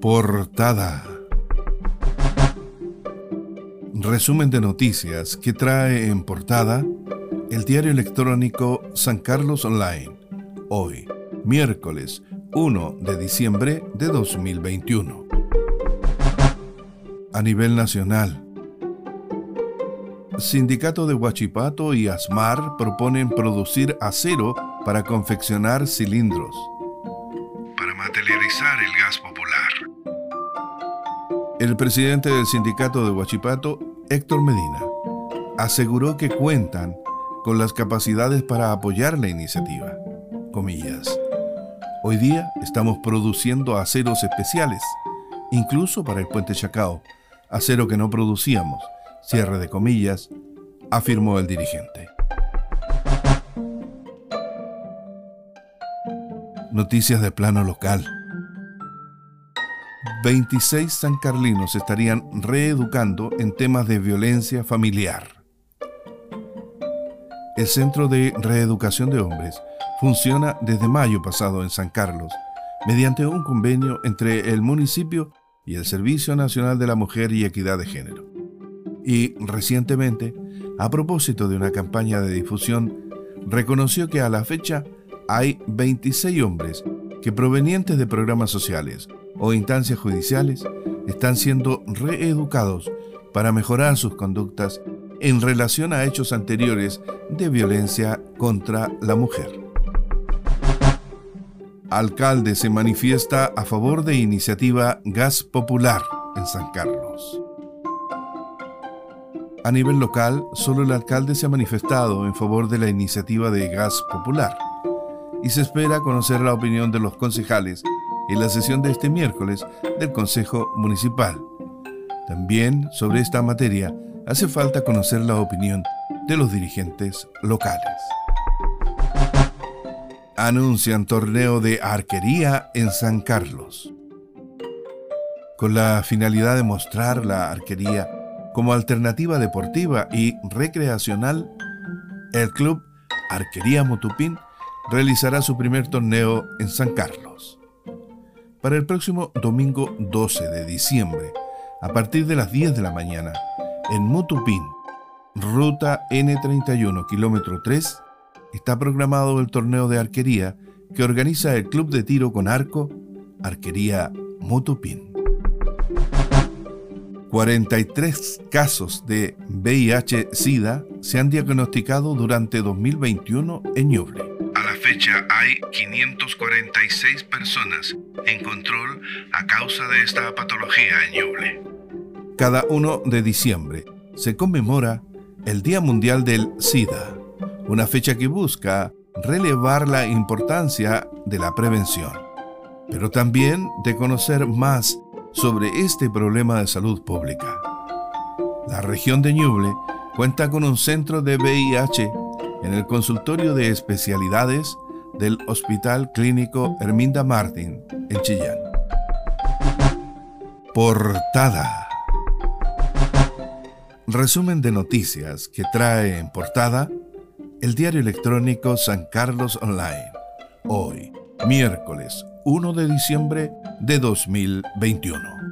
Portada. Resumen de noticias que trae en portada el diario electrónico San Carlos Online. Hoy, miércoles 1 de diciembre de 2021. A nivel nacional, Sindicato de Huachipato y ASMAR proponen producir acero para confeccionar cilindros para materializar el gas popular. El presidente del sindicato de Huachipato, Héctor Medina, aseguró que cuentan con las capacidades para apoyar la iniciativa. Comillas. Hoy día estamos produciendo aceros especiales, incluso para el puente Chacao, acero que no producíamos Cierre de comillas, afirmó el dirigente. Noticias de plano local. 26 sancarlinos estarían reeducando en temas de violencia familiar. El Centro de Reeducación de Hombres funciona desde mayo pasado en San Carlos, mediante un convenio entre el municipio y el Servicio Nacional de la Mujer y Equidad de Género. Y recientemente, a propósito de una campaña de difusión, reconoció que a la fecha hay 26 hombres que provenientes de programas sociales o instancias judiciales están siendo reeducados para mejorar sus conductas en relación a hechos anteriores de violencia contra la mujer. Alcalde se manifiesta a favor de iniciativa Gas Popular en San Carlos. A nivel local, solo el alcalde se ha manifestado en favor de la iniciativa de gas popular y se espera conocer la opinión de los concejales en la sesión de este miércoles del Consejo Municipal. También sobre esta materia hace falta conocer la opinión de los dirigentes locales. Anuncian torneo de arquería en San Carlos. Con la finalidad de mostrar la arquería como alternativa deportiva y recreacional, el club Arquería Motupín realizará su primer torneo en San Carlos. Para el próximo domingo 12 de diciembre, a partir de las 10 de la mañana, en Motupín, ruta N31, kilómetro 3, está programado el torneo de arquería que organiza el Club de Tiro con Arco, Arquería Motupín. 43 casos de VIH-Sida se han diagnosticado durante 2021 en Ñuble. Fecha hay 546 personas en control a causa de esta patología en Ñuble. Cada 1 de diciembre se conmemora el Día Mundial del SIDA, una fecha que busca relevar la importancia de la prevención, pero también de conocer más sobre este problema de salud pública. La región de Ñuble cuenta con un centro de VIH en el consultorio de especialidades del Hospital Clínico Herminda Martín en Chillán. Portada. Resumen de noticias que trae en portada el diario electrónico San Carlos Online. Hoy, miércoles 1 de diciembre de 2021.